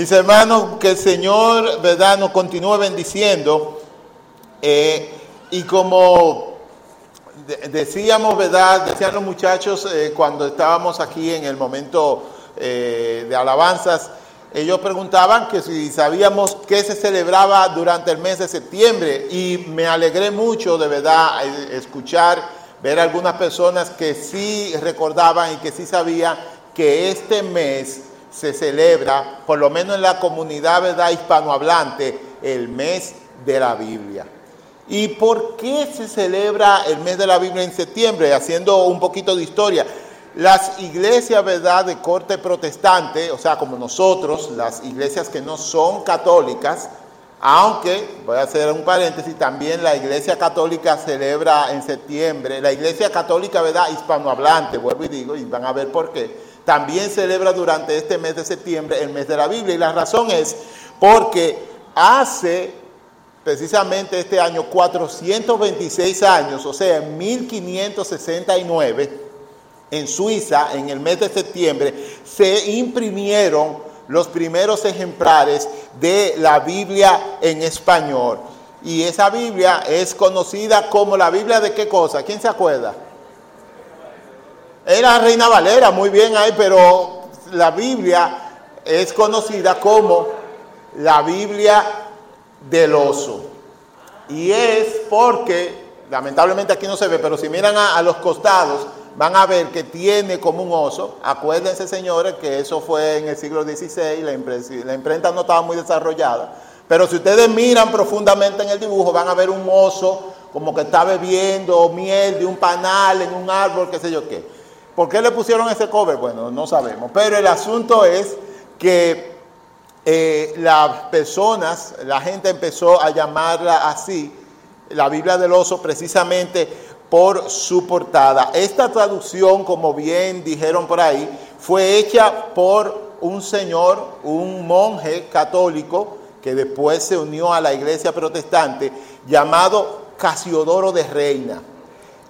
Mis hermanos, que el Señor, ¿verdad?, nos continúe bendiciendo. Eh, y como decíamos, ¿verdad?, decían los muchachos eh, cuando estábamos aquí en el momento eh, de alabanzas, ellos preguntaban que si sabíamos qué se celebraba durante el mes de septiembre. Y me alegré mucho, de verdad, escuchar, ver algunas personas que sí recordaban y que sí sabían que este mes se celebra, por lo menos en la comunidad ¿verdad? hispanohablante, el mes de la Biblia. ¿Y por qué se celebra el mes de la Biblia en septiembre? Haciendo un poquito de historia. Las iglesias, ¿verdad?, de corte protestante, o sea, como nosotros, las iglesias que no son católicas, aunque, voy a hacer un paréntesis, también la iglesia católica celebra en septiembre, la iglesia católica, ¿verdad?, hispanohablante, vuelvo y digo, y van a ver por qué también celebra durante este mes de septiembre el mes de la Biblia. Y la razón es porque hace precisamente este año 426 años, o sea, en 1569, en Suiza, en el mes de septiembre, se imprimieron los primeros ejemplares de la Biblia en español. Y esa Biblia es conocida como la Biblia de qué cosa? ¿Quién se acuerda? Era Reina Valera, muy bien ahí, pero la Biblia es conocida como la Biblia del oso. Y es porque, lamentablemente aquí no se ve, pero si miran a, los costados, van a ver que tiene como un oso. Acuérdense, señores, que eso fue en el siglo XVI, la, la imprenta no estaba muy desarrollada. Pero si ustedes miran profundamente en el dibujo, van a ver un oso como que está bebiendo miel de un panal en un árbol, qué sé yo qué. ¿Por qué le pusieron ese cover? Bueno, no sabemos. Pero el asunto es que eh, las personas, la gente empezó a llamarla así, la Biblia del oso, precisamente por su portada. Esta traducción, como bien dijeron por ahí, fue hecha por un señor, un monje católico, que después se unió a la iglesia protestante, llamado Casiodoro de Reina.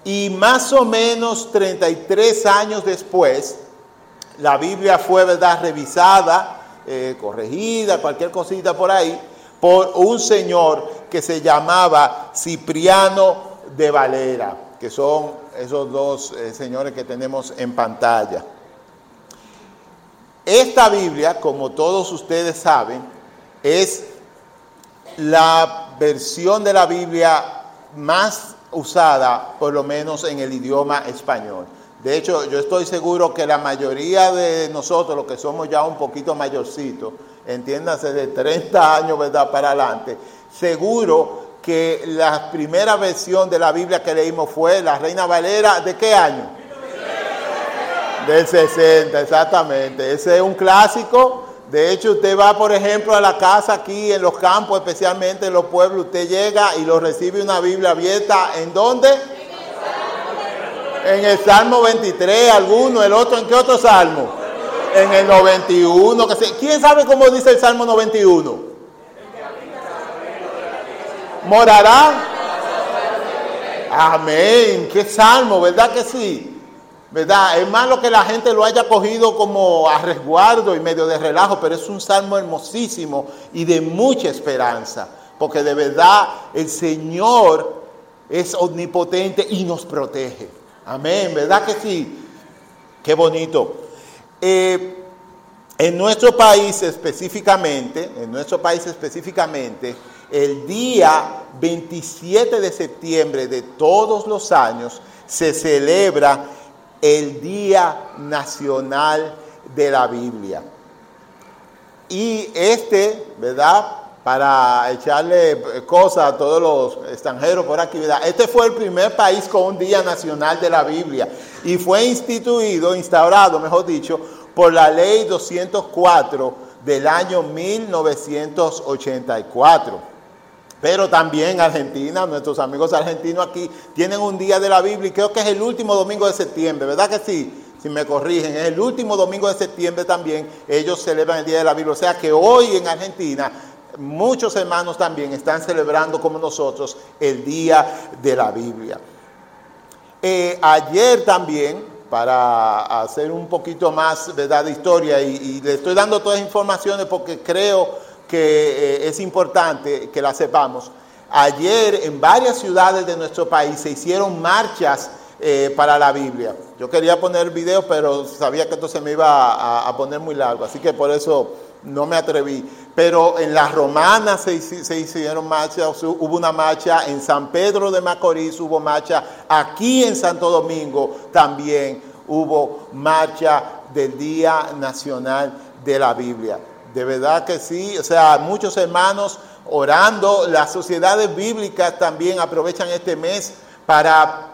Y más o menos 33 años después, la Biblia fue, ¿verdad?, revisada, eh, corregida, cualquier cosita por ahí, por un señor que se llamaba Cipriano de Valera, que son esos dos eh, señores que tenemos en pantalla. Esta Biblia, como todos ustedes saben, es la versión de la Biblia más usada, por lo menos en el idioma español. De hecho, yo estoy seguro que la mayoría de nosotros, los que somos ya un poquito mayorcitos, entiéndase de 30 años ¿verdad? para adelante, seguro que la primera versión de la Biblia que leímos fue la Reina Valera, ¿de qué año? Del 60, exactamente. Ese es un clásico de hecho, usted va, por ejemplo, a la casa aquí en los campos, especialmente en los pueblos, usted llega y lo recibe una Biblia abierta. ¿En dónde? En el Salmo 23, alguno, el otro, ¿en qué otro salmo? En el 91. ¿Quién sabe cómo dice el Salmo 91? ¿Morará? Amén. ¿Qué salmo? ¿Verdad que sí? ¿Verdad? Es malo que la gente lo haya cogido como a resguardo y medio de relajo, pero es un salmo hermosísimo y de mucha esperanza, porque de verdad el Señor es omnipotente y nos protege. Amén, ¿verdad que sí? Qué bonito. Eh, en nuestro país específicamente, en nuestro país específicamente, el día 27 de septiembre de todos los años se celebra el Día Nacional de la Biblia. Y este, ¿verdad? Para echarle cosas a todos los extranjeros por aquí, ¿verdad? Este fue el primer país con un Día Nacional de la Biblia y fue instituido, instaurado, mejor dicho, por la Ley 204 del año 1984. Pero también Argentina, nuestros amigos argentinos aquí tienen un día de la Biblia y creo que es el último domingo de septiembre, ¿verdad que sí? Si me corrigen, es el último domingo de septiembre también, ellos celebran el Día de la Biblia. O sea que hoy en Argentina muchos hermanos también están celebrando como nosotros el Día de la Biblia. Eh, ayer también, para hacer un poquito más ¿verdad? de historia y, le estoy dando todas las informaciones porque creo que eh, es importante que la sepamos. Ayer en varias ciudades de nuestro país se hicieron marchas eh, para la Biblia. Yo quería poner el video, pero sabía que esto se me iba a, poner muy largo, así que por eso no me atreví. Pero en las romanas se, se, hicieron marchas, hubo una marcha en San Pedro de Macorís, hubo marcha aquí en Santo Domingo también hubo marcha del Día Nacional de la Biblia. De verdad que sí, o sea, muchos hermanos orando. Las sociedades bíblicas también aprovechan este mes para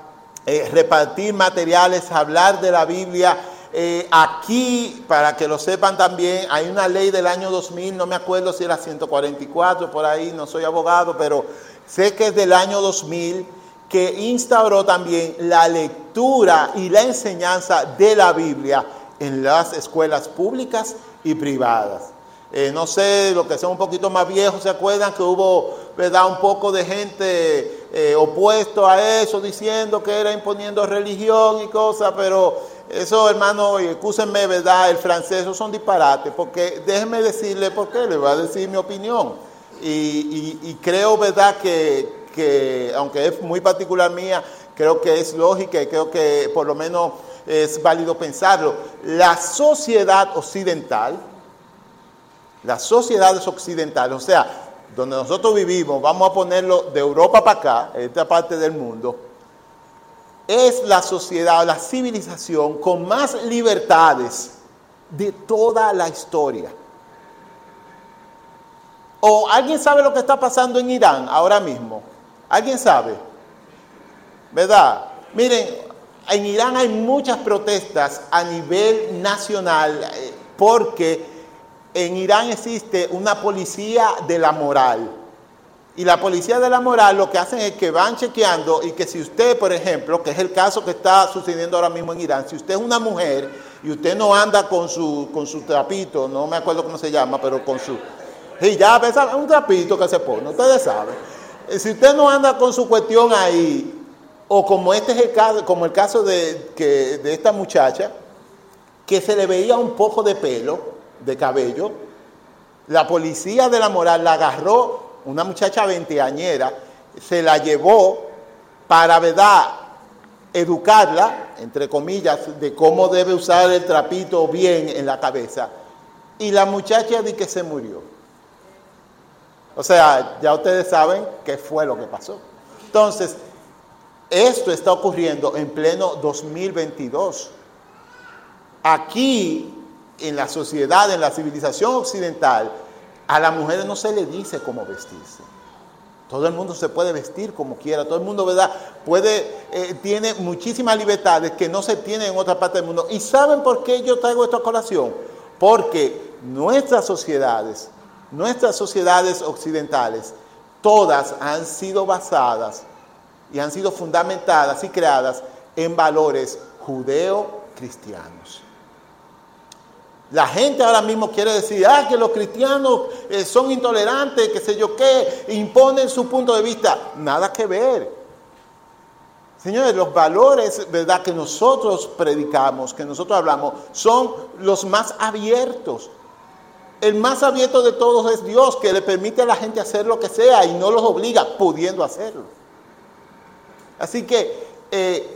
eh, repartir materiales, hablar de la Biblia. Eh, aquí, para que lo sepan también, hay una ley del año 2000, no me acuerdo si era 144 por ahí, no soy abogado, pero sé que es del año 2000, que instauró también la lectura y la enseñanza de la Biblia en las escuelas públicas y privadas. Eh, no sé, los que son un poquito más viejos se acuerdan que hubo, ¿verdad?, un poco de gente eh, opuesto a eso, diciendo que era imponiendo religión y cosas, pero eso, hermano, escúsenme, ¿verdad?, el francés, eso son disparates, porque déjenme decirle por qué, le voy a decir mi opinión. Y, creo, ¿verdad?, que, que, aunque es muy particular mía, creo que es lógica y creo que por lo menos es válido pensarlo. La sociedad occidental, las sociedades occidentales, o sea, donde nosotros vivimos, vamos a ponerlo de Europa para acá, esta parte del mundo, es la sociedad, la civilización con más libertades de toda la historia. ¿O alguien sabe lo que está pasando en Irán ahora mismo? ¿Alguien sabe? ¿Verdad? Miren, en Irán hay muchas protestas a nivel nacional eh, porque en Irán existe una policía de la moral. Y la policía de la moral lo que hacen es que van chequeando y que si usted, por ejemplo, que es el caso que está sucediendo ahora mismo en Irán, si usted es una mujer y usted no anda con su, con su trapito, no me acuerdo cómo se llama, pero con su... Y ya, un trapito que se pone, ustedes saben. Eh, si usted no anda con su cuestión ahí, o como este es el caso, como el caso de, que, de esta muchacha, que se le veía un poco de pelo, de cabello. La policía de la moral la agarró, una muchacha veinteañera, se la llevó para, ¿verdad?, educarla, entre comillas, de cómo debe usar el trapito bien en la cabeza. Y la muchacha di que se murió. O sea, ya ustedes saben qué fue lo que pasó. Entonces, esto está ocurriendo en pleno 2022. Aquí en la sociedad, en la civilización occidental, a las mujeres no se le dice cómo vestirse. Todo el mundo se puede vestir como quiera, todo el mundo, ¿verdad? Puede, eh, tiene muchísimas libertades que no se tienen en otra parte del mundo. ¿Y saben por qué yo traigo esta colación? Porque nuestras sociedades, nuestras sociedades occidentales, todas han sido basadas y han sido fundamentadas y creadas en valores judeo-cristianos. La gente ahora mismo quiere decir, ah, que los cristianos eh, son intolerantes, que sé yo qué, imponen su punto de vista. Nada que ver. Señores, los valores, ¿verdad?, que nosotros predicamos, que nosotros hablamos, son los más abiertos. El más abierto de todos es Dios, que le permite a la gente hacer lo que sea y no los obliga, pudiendo hacerlo. Así que eh,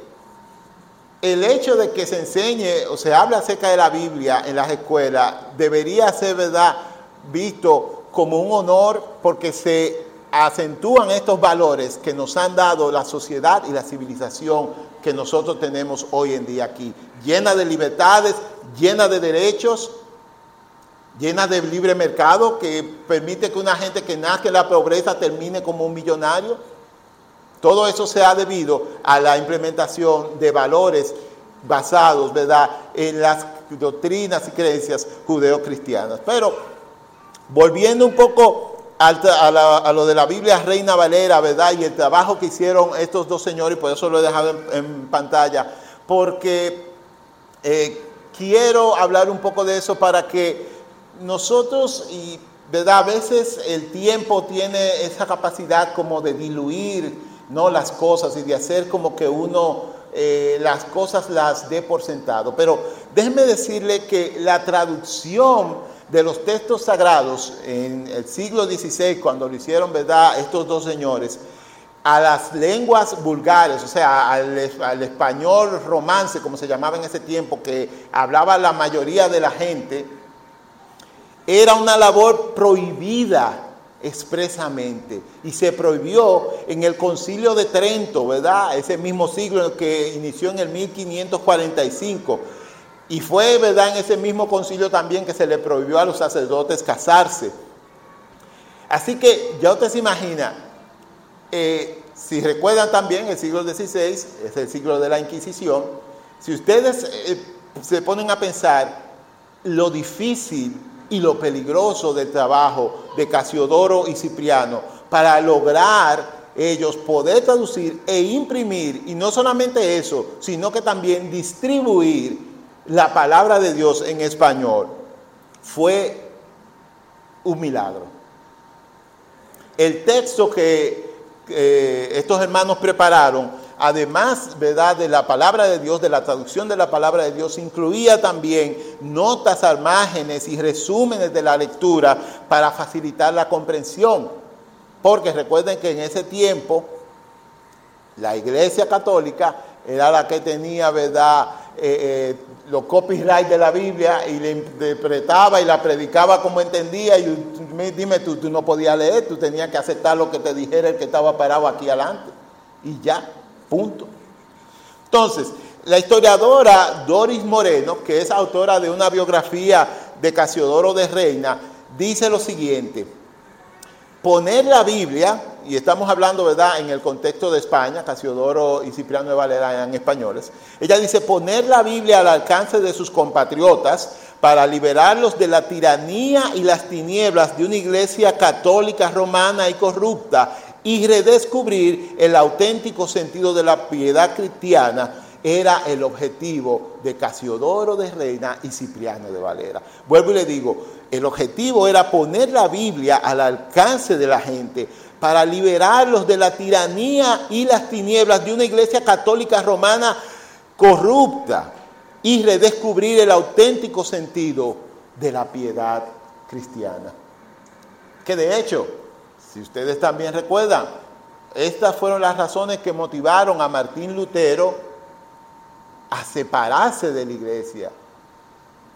el hecho de que se enseñe o se hable acerca de la Biblia en las escuelas debería ser, ¿verdad?, visto como un honor porque se acentúan estos valores que nos han dado la sociedad y la civilización que nosotros tenemos hoy en día aquí, llena de libertades, llena de derechos, llena de libre mercado que permite que una gente que nace en la pobreza termine como un millonario todo eso se ha debido a la implementación de valores basados, ¿verdad?, en las doctrinas y creencias judeocristianas. Pero volviendo un poco a, lo de la Biblia Reina Valera, ¿verdad?, y el trabajo que hicieron estos dos señores, por eso lo he dejado en, pantalla, porque eh, quiero hablar un poco de eso para que nosotros, y ¿verdad? A veces el tiempo tiene esa capacidad como de diluir no las cosas y de hacer como que uno eh, las cosas las dé por sentado. Pero déjenme decirle que la traducción de los textos sagrados en el siglo XVI, cuando lo hicieron, ¿verdad?, estos dos señores, a las lenguas vulgares, o sea, al, al, español romance, como se llamaba en ese tiempo, que hablaba la mayoría de la gente, era una labor prohibida expresamente y se prohibió en el concilio de Trento, ¿verdad? Ese mismo siglo que inició en el 1545. Y fue, ¿verdad? En ese mismo concilio también que se le prohibió a los sacerdotes casarse. Así que ya usted se imagina, eh, si recuerdan también el siglo XVI, es el siglo de la Inquisición, si ustedes eh, se ponen a pensar lo difícil y lo peligroso del trabajo de Casiodoro y Cipriano para lograr ellos poder traducir e imprimir, y no solamente eso, sino que también distribuir la palabra de Dios en español, fue un milagro. El texto que estos hermanos prepararon además ¿verdad? de la palabra de Dios, de la traducción de la palabra de Dios, incluía también notas al márgenes y resúmenes de la lectura para facilitar la comprensión. Porque recuerden que en ese tiempo la iglesia católica era la que tenía, ¿verdad?, eh, eh, los copyright de la Biblia y le interpretaba y la predicaba como entendía. Y dime tú, tú no podías leer, tú tenías que aceptar lo que te dijera el que estaba parado aquí adelante. Y ya. Punto. Entonces, la historiadora Doris Moreno, que es autora de una biografía de Casiodoro de Reina, dice lo siguiente, poner la Biblia, y estamos hablando, ¿verdad?, en el contexto de España, Casiodoro y Cipriano de Valera eran españoles, ella dice, poner la Biblia al alcance de sus compatriotas para liberarlos de la tiranía y las tinieblas de una iglesia católica romana y corrupta y redescubrir el auténtico sentido de la piedad cristiana era el objetivo de Casiodoro de Reina y Cipriano de Valera. Vuelvo y le digo, el objetivo era poner la Biblia al alcance de la gente para liberarlos de la tiranía y las tinieblas de una iglesia católica romana corrupta y redescubrir el auténtico sentido de la piedad cristiana. Que de hecho, si ustedes también recuerdan, estas fueron las razones que motivaron a Martín Lutero a separarse de la iglesia.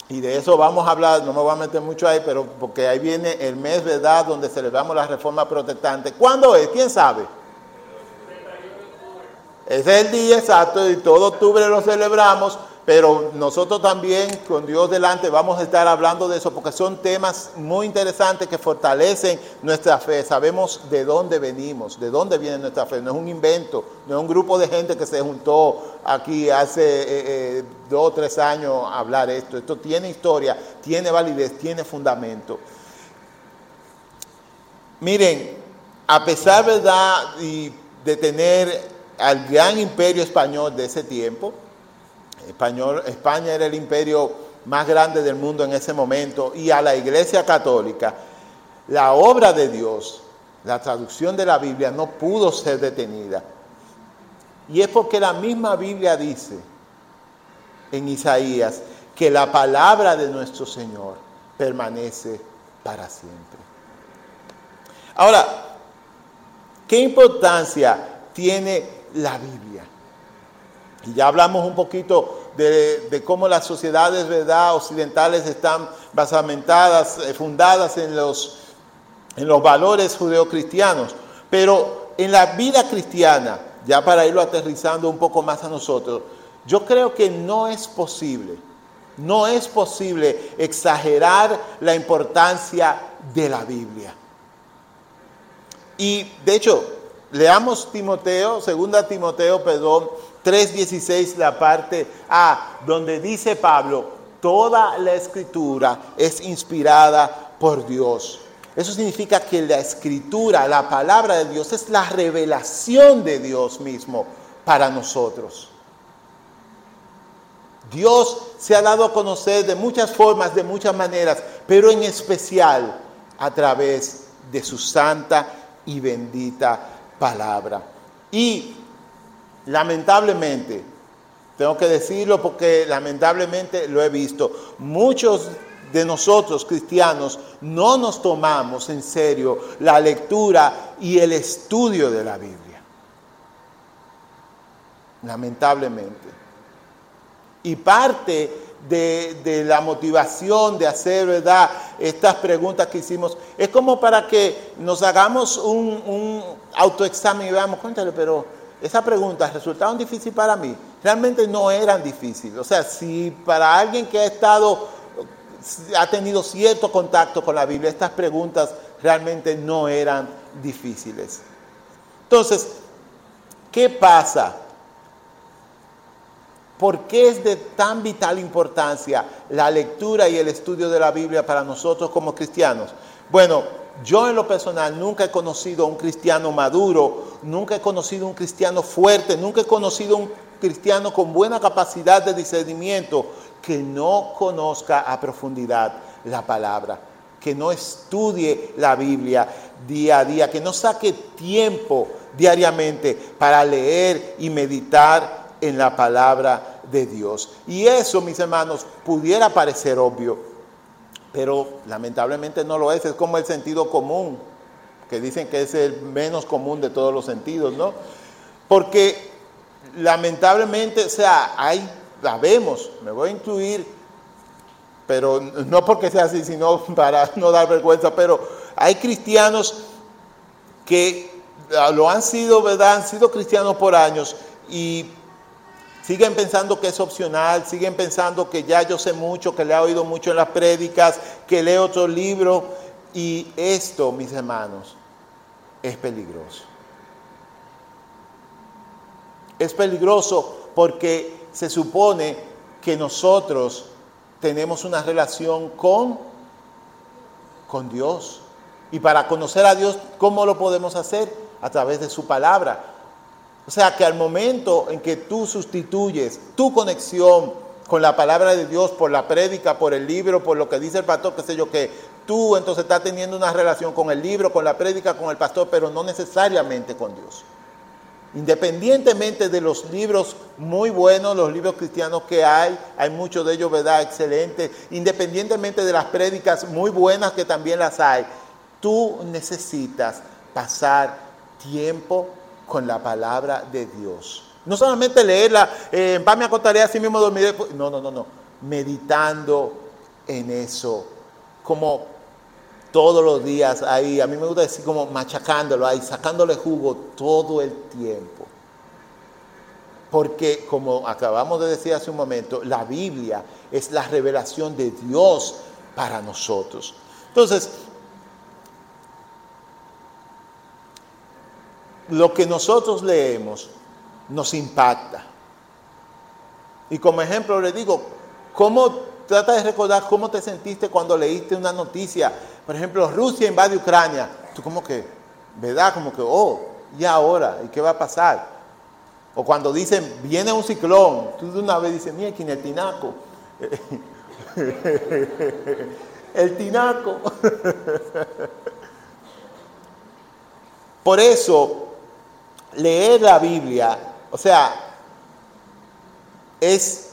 Y de eso vamos a hablar, no me voy a meter mucho ahí, pero porque ahí viene el mes, ¿verdad?, donde celebramos la reforma protestante. ¿Cuándo es? ¿Quién sabe? Es el día exacto y todo octubre lo celebramos pero nosotros también, con Dios delante, vamos a estar hablando de eso porque son temas muy interesantes que fortalecen nuestra fe. Sabemos de dónde venimos, de dónde viene nuestra fe. No es un invento, no es un grupo de gente que se juntó aquí hace eh, eh, dos o tres años a hablar esto. Esto tiene historia, tiene validez, tiene fundamento. Miren, a pesar ¿verdad? de tener al gran imperio español de ese tiempo, Español, España era el imperio más grande del mundo en ese momento y a la Iglesia Católica, la obra de Dios, la traducción de la Biblia no pudo ser detenida. Y es porque la misma Biblia dice en Isaías que la palabra de nuestro Señor permanece para siempre. Ahora, ¿qué importancia tiene la Biblia? Ya hablamos un poquito de, cómo las sociedades ¿verdad? occidentales están basamentadas, eh, fundadas en los, en los valores judeocristianos. Pero en la vida cristiana, ya para irlo aterrizando un poco más a nosotros, yo creo que no es posible, no es posible exagerar la importancia de la Biblia. Y de hecho, leamos Timoteo, segunda Timoteo, perdón, 3.16, la parte A, donde dice Pablo, toda la escritura es inspirada por Dios. Eso significa que la escritura, la palabra de Dios, es la revelación de Dios mismo para nosotros. Dios se ha dado a conocer de muchas formas, de muchas maneras, pero en especial a través de su santa y bendita palabra. Y lamentablemente, Tengo que decirlo porque lamentablemente lo he visto. Muchos de nosotros cristianos no nos tomamos en serio la lectura y el estudio de la Biblia. Lamentablemente. Y parte de, la motivación de hacer, ¿verdad? Estas preguntas que hicimos, es como para que nos hagamos un, un autoexamen y veamos, cuéntale, pero esas preguntas resultaron difíciles para mí. Realmente no eran difíciles. O sea, si para alguien que ha estado, ha tenido cierto contacto con la Biblia, estas preguntas realmente no eran difíciles. Entonces, ¿qué pasa? ¿Por qué es de tan vital importancia la lectura y el estudio de la Biblia para nosotros como cristianos? Bueno, yo en lo personal nunca he conocido a un cristiano maduro, nunca he conocido un cristiano fuerte, nunca he conocido un cristiano con buena capacidad de discernimiento que no conozca a profundidad la palabra, que no estudie la Biblia día a día, que no saque tiempo diariamente para leer y meditar en la palabra de Dios. Y eso, mis hermanos, pudiera parecer obvio, pero lamentablemente no lo es, es como el sentido común, que dicen que es el menos común de todos los sentidos, ¿no? Porque lamentablemente, o sea, hay, la vemos, me voy a incluir, pero no porque sea así, sino para no dar vergüenza, pero hay cristianos que lo han sido, ¿verdad? Han sido cristianos por años y Siguen pensando que es opcional, siguen pensando que ya yo sé mucho, que le he oído mucho en las prédicas, que leo otro libro. Y esto, mis hermanos, es peligroso. Es peligroso porque se supone que nosotros tenemos una relación con, con Dios. Y para conocer a Dios, ¿cómo lo podemos hacer? A través de su palabra. O sea que al momento en que tú sustituyes tu conexión con la palabra de Dios por la prédica, por el libro, por lo que dice el pastor, qué sé yo, que tú entonces estás teniendo una relación con el libro, con la prédica, con el pastor, pero no necesariamente con Dios. Independientemente de los libros muy buenos, los libros cristianos que hay, hay muchos de ellos, ¿verdad? Excelentes. Independientemente de las prédicas muy buenas que también las hay, tú necesitas pasar tiempo con la palabra de Dios. No solamente leerla, eh, paz me acostaré así mismo dormiré. No, no, no, no. Meditando en eso. Como todos los días ahí. A mí me gusta decir como machacándolo ahí, sacándole jugo todo el tiempo. Porque como acabamos de decir hace un momento, la Biblia es la revelación de Dios para nosotros. Entonces, lo que nosotros leemos nos impacta. Y como ejemplo le digo, ¿cómo trata de recordar cómo te sentiste cuando leíste una noticia? Por ejemplo, Rusia invade Ucrania. Tú como que, ¿verdad? Como que, oh, ¿y ahora? ¿Y qué va a pasar? O cuando dicen, viene un ciclón, tú de una vez dices, mira, ¿quién es el tinaco? el tinaco. Por eso leer la Biblia, o sea, es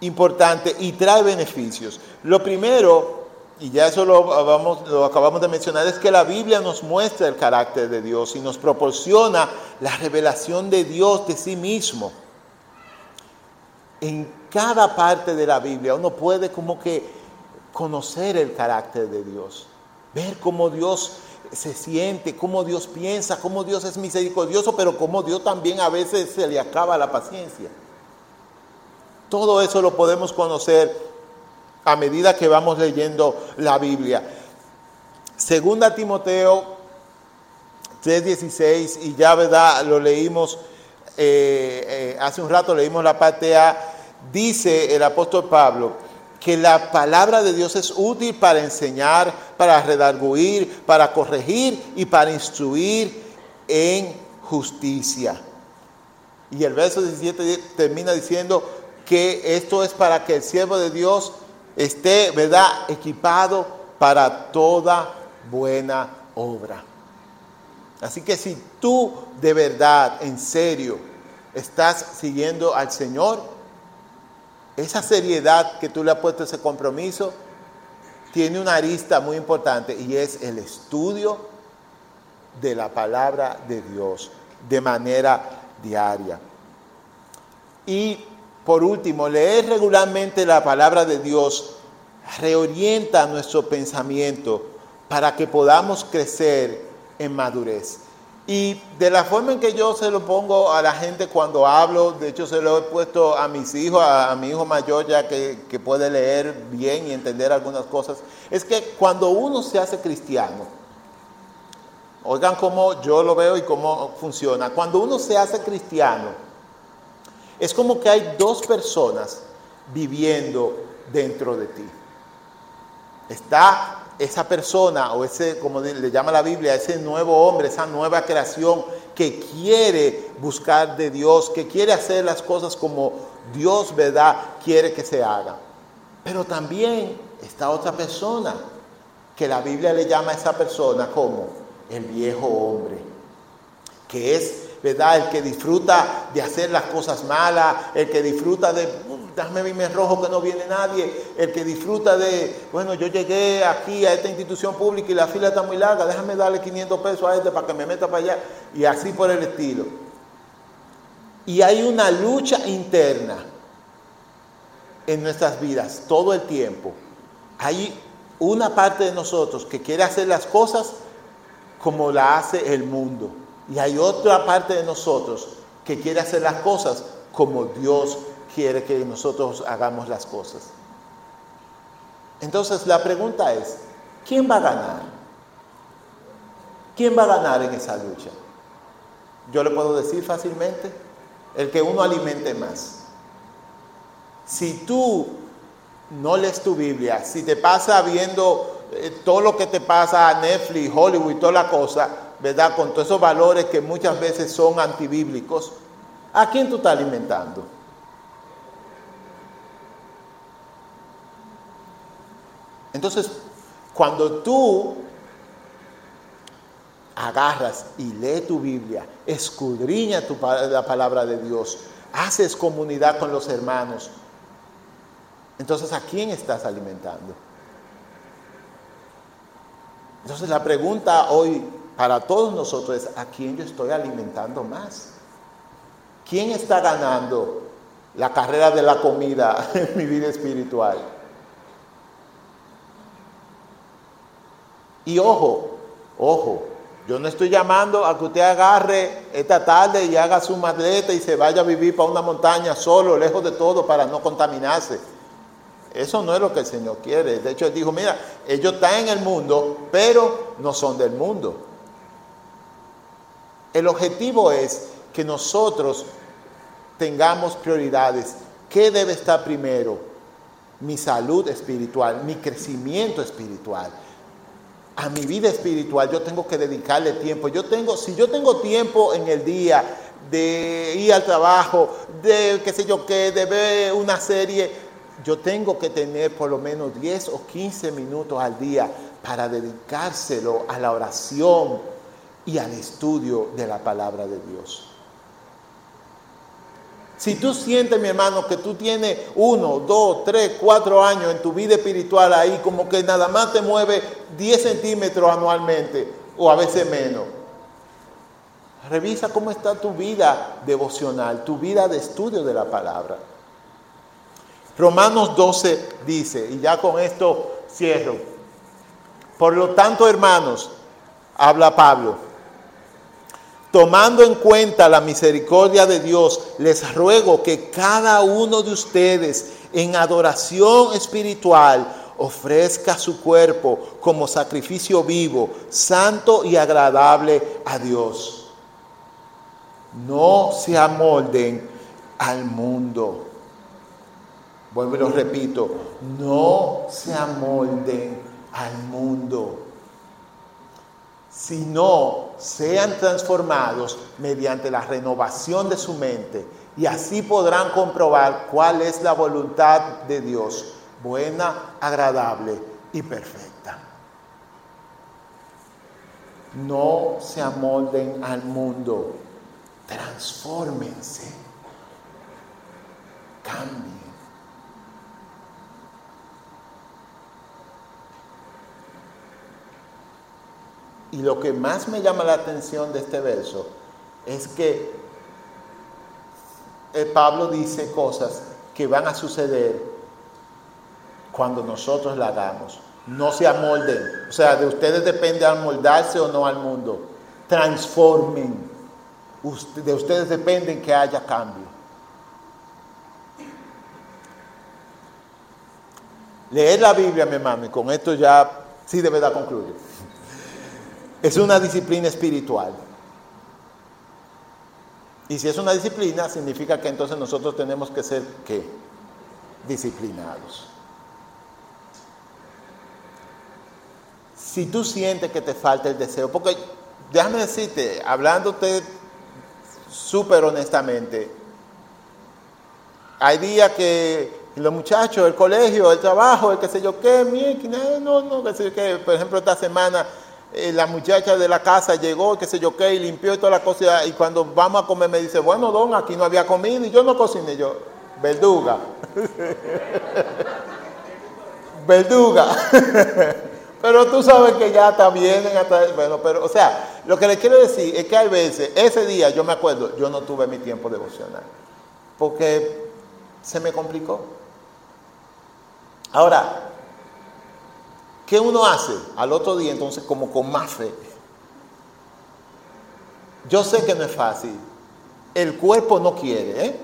importante y trae beneficios. Lo primero, y ya eso lo, acabamos de mencionar, es que la Biblia nos muestra el carácter de Dios y nos proporciona la revelación de Dios de sí mismo. En cada parte de la Biblia uno puede como que conocer el carácter de Dios, ver cómo Dios se siente, cómo Dios piensa, cómo Dios es misericordioso, pero cómo Dios también a veces se le acaba la paciencia. Todo eso lo podemos conocer a medida que vamos leyendo la Biblia. Segunda Timoteo 3:16, y ya verdad, lo leímos eh, eh, hace un rato, leímos la parte A, dice el apóstol Pablo, que la palabra de Dios es útil para enseñar, para redarguir, para corregir y para instruir en justicia. Y el verso 17 termina diciendo que esto es para que el siervo de Dios esté, ¿verdad?, equipado para toda buena obra. Así que si tú de verdad, en serio, estás siguiendo al Señor, esa seriedad que tú le has puesto ese compromiso tiene una arista muy importante y es el estudio de la palabra de Dios de manera diaria. Y por último, leer regularmente la palabra de Dios reorienta nuestro pensamiento para que podamos crecer en madurez. Y de la forma en que yo se lo pongo a la gente cuando hablo, de hecho se lo he puesto a mis hijos, a, mi hijo mayor ya que, que puede leer bien y entender algunas cosas, es que cuando uno se hace cristiano, oigan cómo yo lo veo y cómo funciona, cuando uno se hace cristiano, es como que hay dos personas viviendo dentro de ti. Está esa persona o ese, como le llama la Biblia, ese nuevo hombre, esa nueva creación que quiere buscar de Dios, que quiere hacer las cosas como Dios, ¿verdad?, quiere que se haga. Pero también está otra persona, que la Biblia le llama a esa persona como el viejo hombre, que es ¿verdad? El que disfruta de hacer las cosas malas, el que disfruta de, déjame verme rojo que no viene nadie, el que disfruta de, bueno, yo llegué aquí a esta institución pública y la fila está muy larga, déjame darle 500 pesos a este para que me meta para allá, y así por el estilo. Y hay una lucha interna en nuestras vidas todo el tiempo. Hay una parte de nosotros que quiere hacer las cosas como la hace el mundo. Y hay otra parte de nosotros que quiere hacer las cosas como Dios quiere que nosotros hagamos las cosas. Entonces la pregunta es, ¿quién va a ganar? ¿Quién va a ganar en esa lucha? Yo le puedo decir fácilmente, el que uno alimente más. Si tú no lees tu Biblia, si te pasa viendo eh, todo lo que te pasa a Netflix, Hollywood toda la cosa, ¿verdad? Con todos esos valores que muchas veces son antibíblicos, ¿a quién tú estás alimentando? Entonces, cuando tú agarras y lees tu Biblia, escudriña tu, la palabra de Dios, haces comunidad con los hermanos, entonces ¿a quién estás alimentando? Entonces la pregunta hoy para todos nosotros es, ¿a quién yo estoy alimentando más? ¿Quién está ganando la carrera de la comida en mi vida espiritual? Y ojo, ojo, yo no estoy llamando a que usted agarre esta tarde y haga su maleta y se vaya a vivir para una montaña solo, lejos de todo, para no contaminarse. Eso no es lo que el Señor quiere. De hecho, Él dijo, mira, ellos están en el mundo, pero no son del mundo. El objetivo es que nosotros tengamos prioridades. ¿Qué debe estar primero? Mi salud espiritual, mi crecimiento espiritual. A mi vida espiritual yo tengo que dedicarle tiempo. Yo tengo, si yo tengo tiempo en el día de ir al trabajo, de qué sé yo qué, de ver una serie, yo tengo que tener por lo menos 10 o 15 minutos al día para dedicárselo a la oración, y al estudio de la palabra de Dios. Si tú sientes, mi hermano, que tú tienes uno, dos, tres, cuatro años en tu vida espiritual ahí, como que nada más te mueve 10 centímetros anualmente o a veces menos, revisa cómo está tu vida devocional, tu vida de estudio de la palabra. Romanos 12 dice, y ya con esto cierro, por lo tanto, hermanos, habla Pablo, Tomando en cuenta la misericordia de Dios, les ruego que cada uno de ustedes en adoración espiritual ofrezca su cuerpo como sacrificio vivo, santo y agradable a Dios. No se amolden al mundo. Vuelvo y lo repito, no se amolden al mundo sino sean transformados mediante la renovación de su mente y así podrán comprobar cuál es la voluntad de Dios, buena, agradable y perfecta. No se amolden al mundo, transfórmense, cambien. Y lo que más me llama la atención de este verso es que eh, Pablo dice cosas que van a suceder cuando nosotros la hagamos. No se amolden. O sea, de ustedes depende amoldarse o no al mundo. Transformen. De ustedes depende que haya cambio. Leer la Biblia, mi hermano, y con esto ya sí de verdad concluye. Es una disciplina espiritual. Y si es una disciplina, significa que entonces nosotros tenemos que ser, ¿qué? Disciplinados. Si tú sientes que te falta el deseo, porque déjame decirte, hablándote súper honestamente, hay días que los muchachos, el colegio, el trabajo, el que sé yo qué, no, no, qué sé yo qué, por ejemplo, esta semana eh, la muchacha de la casa llegó, qué sé yo qué, y limpió y toda la cosa. Y cuando vamos a comer me dice, bueno, don, aquí no había comida y yo no cociné. Yo, verduga. verduga. pero tú sabes que ya está bien. bueno, pero, o sea, lo que le quiero decir es que hay veces, ese día yo me acuerdo, yo no tuve mi tiempo devocional. Porque se me complicó. Ahora, ¿Qué uno hace al otro día entonces como con más fe? Yo sé que no es fácil. El cuerpo no quiere, ¿eh?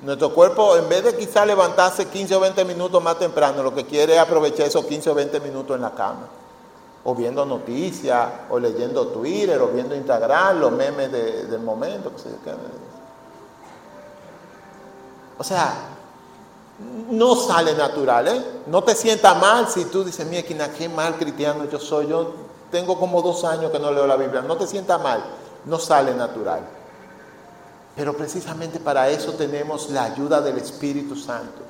Nuestro cuerpo, en vez de quizá levantarse 15 o 20 minutos más temprano, lo que quiere es aprovechar esos 15 o 20 minutos en la cama. O viendo noticias, o leyendo Twitter, o viendo Instagram, los memes del momento. O sea, no sale natural, ¿eh? No te sientas mal si tú dices, mira, qué mal cristiano yo soy. Yo tengo como dos años que no leo la Biblia. No te sientas mal, no sale natural. Pero precisamente para eso tenemos la ayuda del Espíritu Santo.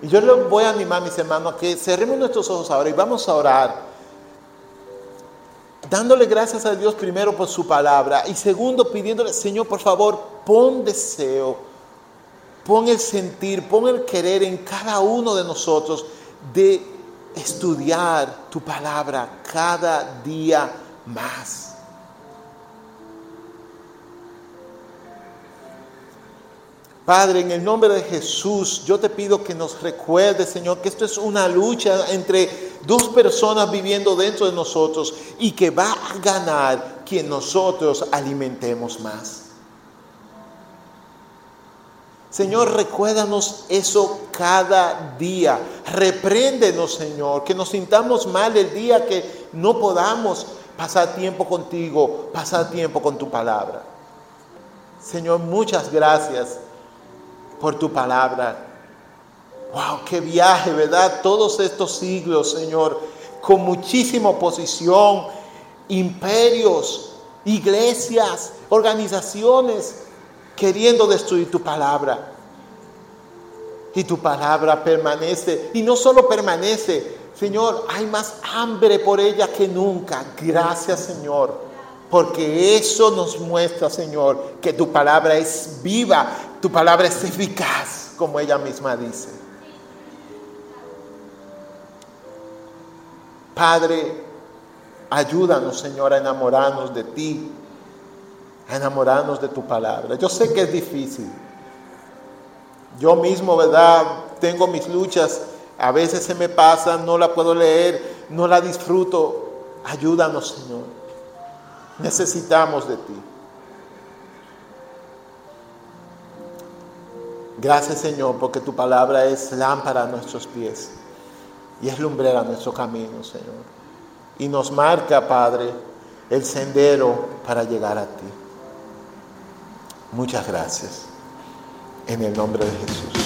Y yo les voy a animar, mis hermanos, a que cerremos nuestros ojos ahora y vamos a orar. Dándole gracias a Dios primero por su palabra y segundo pidiéndole, Señor, por favor, pon deseo Pon el sentir, pon el querer en cada uno de nosotros de estudiar tu palabra cada día más. Padre, en el nombre de Jesús, yo te pido que nos recuerdes, Señor, que esto es una lucha entre dos personas viviendo dentro de nosotros y que va a ganar quien nosotros alimentemos más. Señor, recuérdanos eso cada día. Repréndenos, Señor, que nos sintamos mal el día que no podamos pasar tiempo contigo, pasar tiempo con tu palabra. Señor, muchas gracias por tu palabra. Wow, qué viaje, ¿verdad? Todos estos siglos, Señor, con muchísima oposición, imperios, iglesias, organizaciones queriendo destruir tu palabra. Y tu palabra permanece. Y no solo permanece, Señor, hay más hambre por ella que nunca. Gracias, Señor. Porque eso nos muestra, Señor, que tu palabra es viva, tu palabra es eficaz, como ella misma dice. Padre, ayúdanos, Señor, a enamorarnos de ti, enamorarnos de tu palabra. Yo sé que es difícil. Yo mismo, ¿verdad? Tengo mis luchas. A veces se me pasa, no la puedo leer, no la disfruto. Ayúdanos, Señor. Necesitamos de ti. Gracias, Señor, porque tu palabra es lámpara a nuestros pies y es lumbrera a nuestro camino, Señor. Y nos marca, Padre, el sendero para llegar a ti. Muchas gracias. En el nombre de Jesús.